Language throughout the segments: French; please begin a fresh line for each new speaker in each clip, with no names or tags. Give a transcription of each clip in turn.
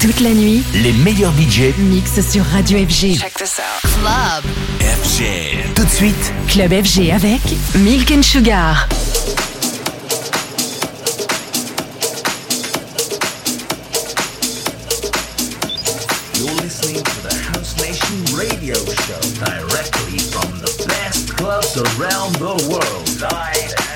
Toute la nuit,
les meilleurs budgets
mixent sur Radio FG.
Check this out. Club
FG. Tout de suite,
Club FG avec Milk and Sugar.
You're listening to the House Nation radio show directly from the best clubs around the world.
I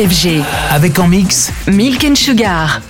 FG.
Avec en mix
Milk and Sugar.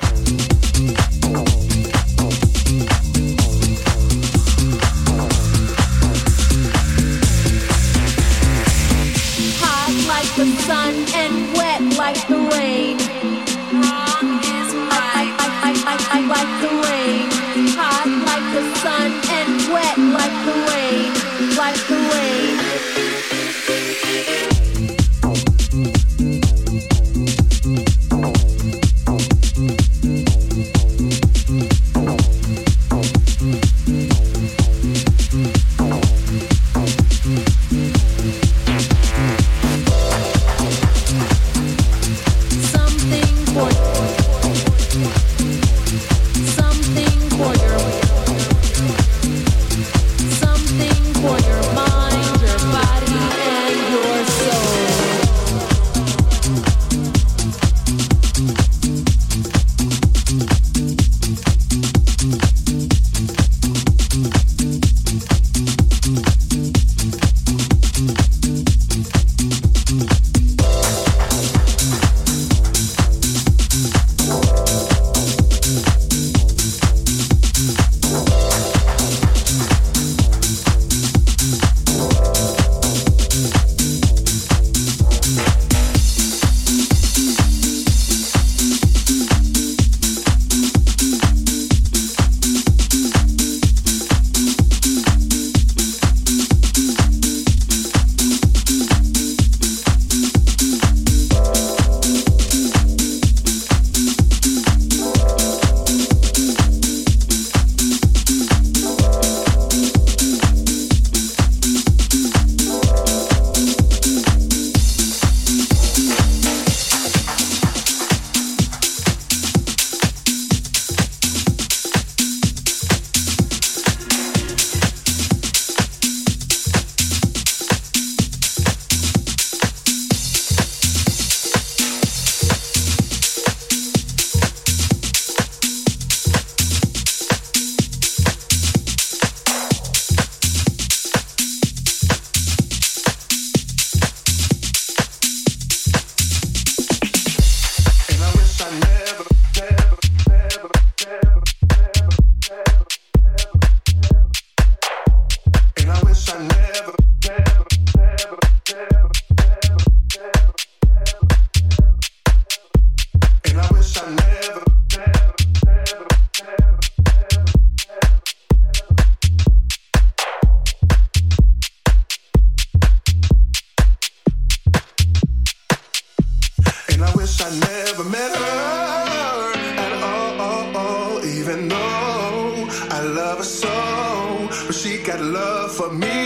For me.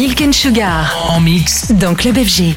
Milk and Sugar.
En mix.
Dans Club FG.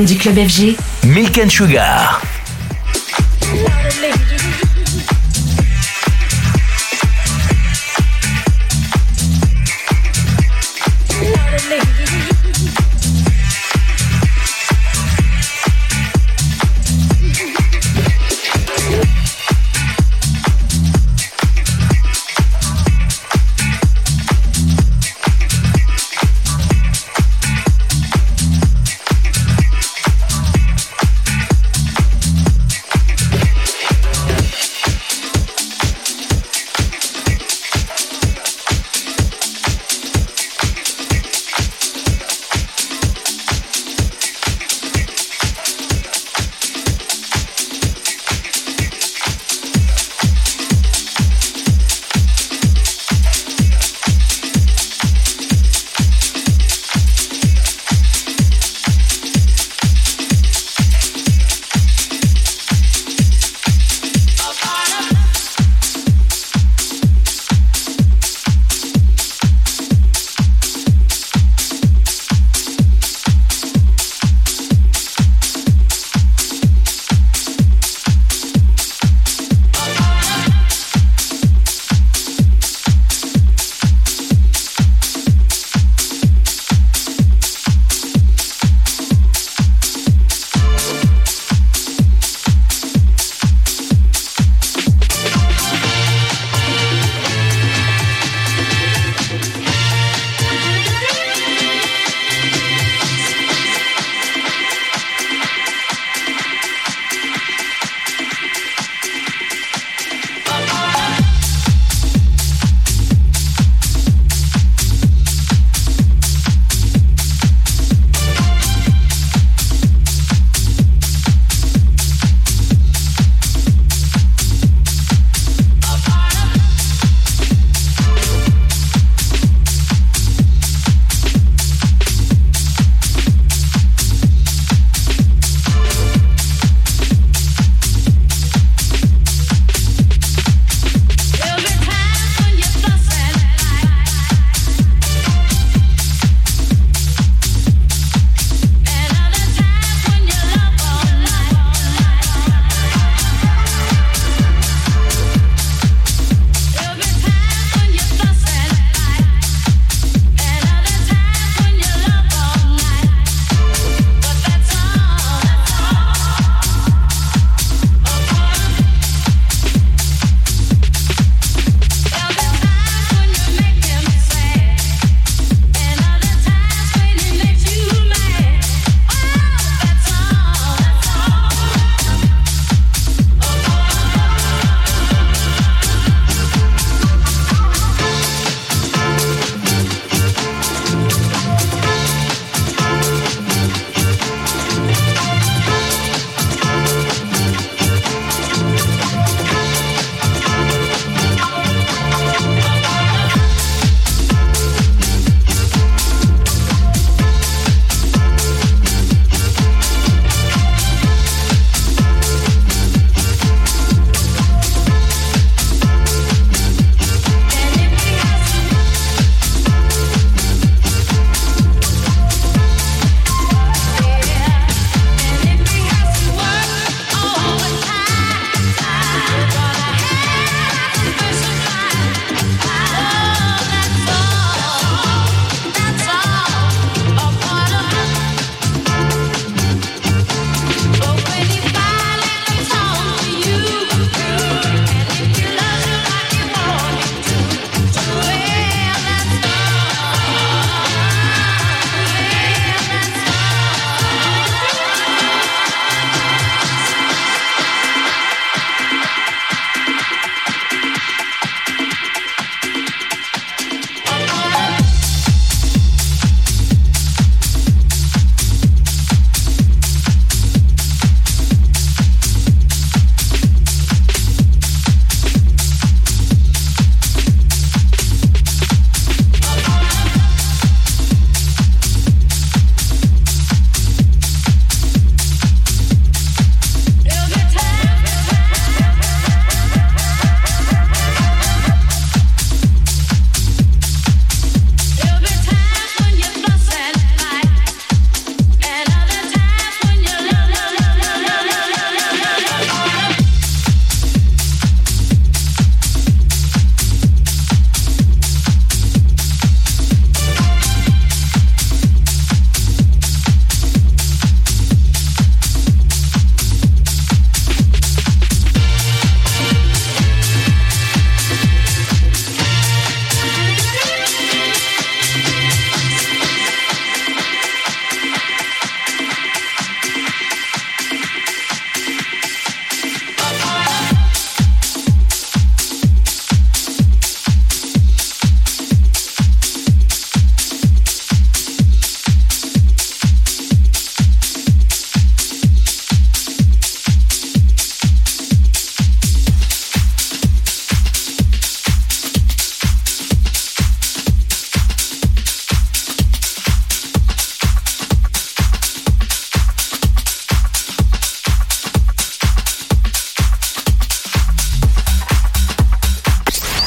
Du club FG.
Milk and Sugar.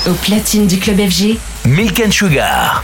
Au platine du club FG,
Milk and Sugar.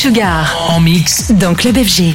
Sugar.
En mix.
Dans Club FG.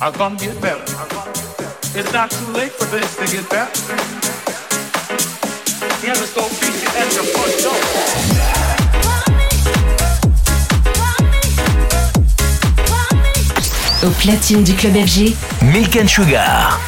are gonna get better. It's not too late for this to get better. Yeah, let's go beat it at the front door.
au platine du club FG.
Milk and Sugar.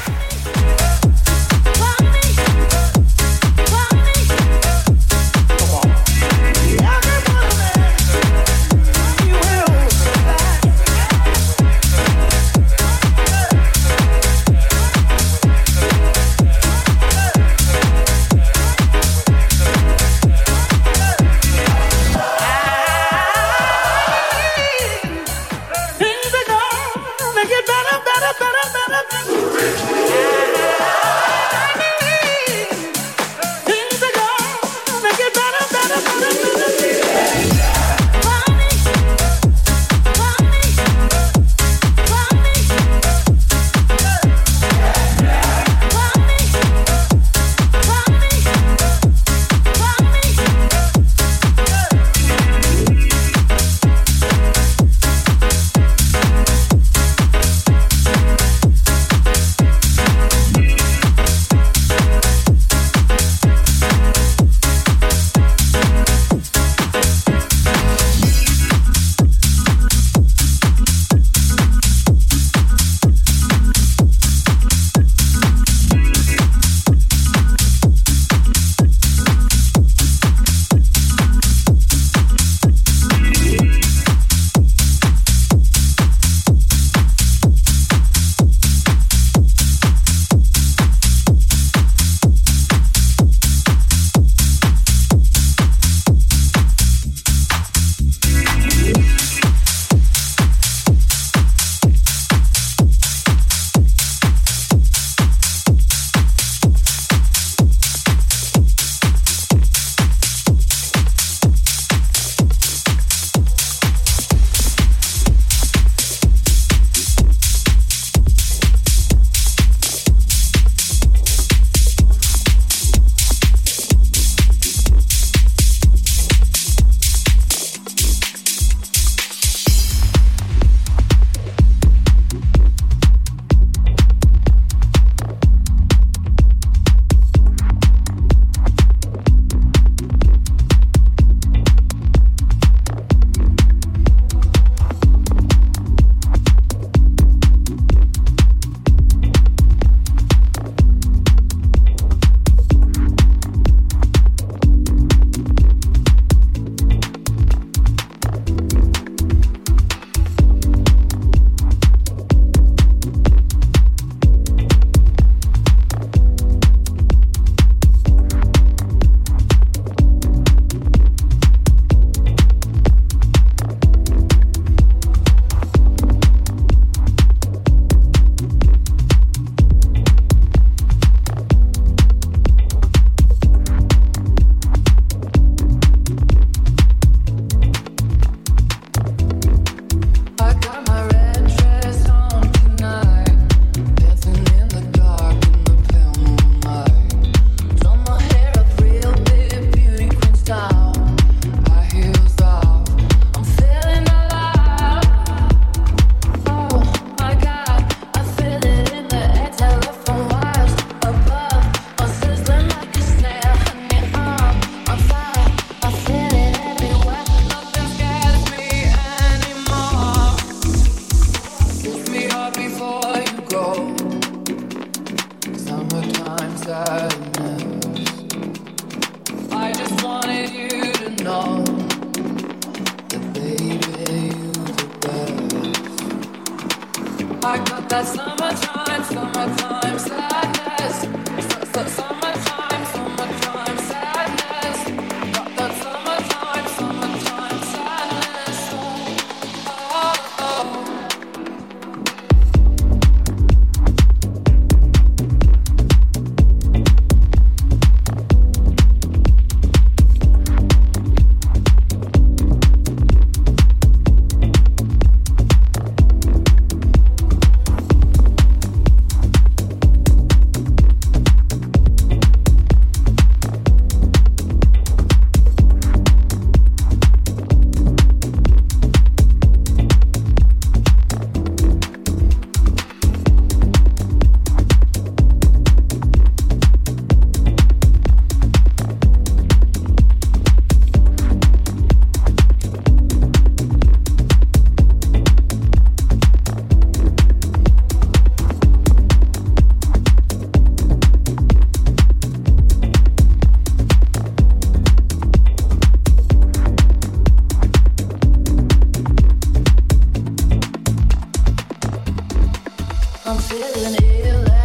I'm feeling ill.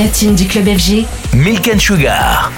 platine du club FG.
Milk Sugar.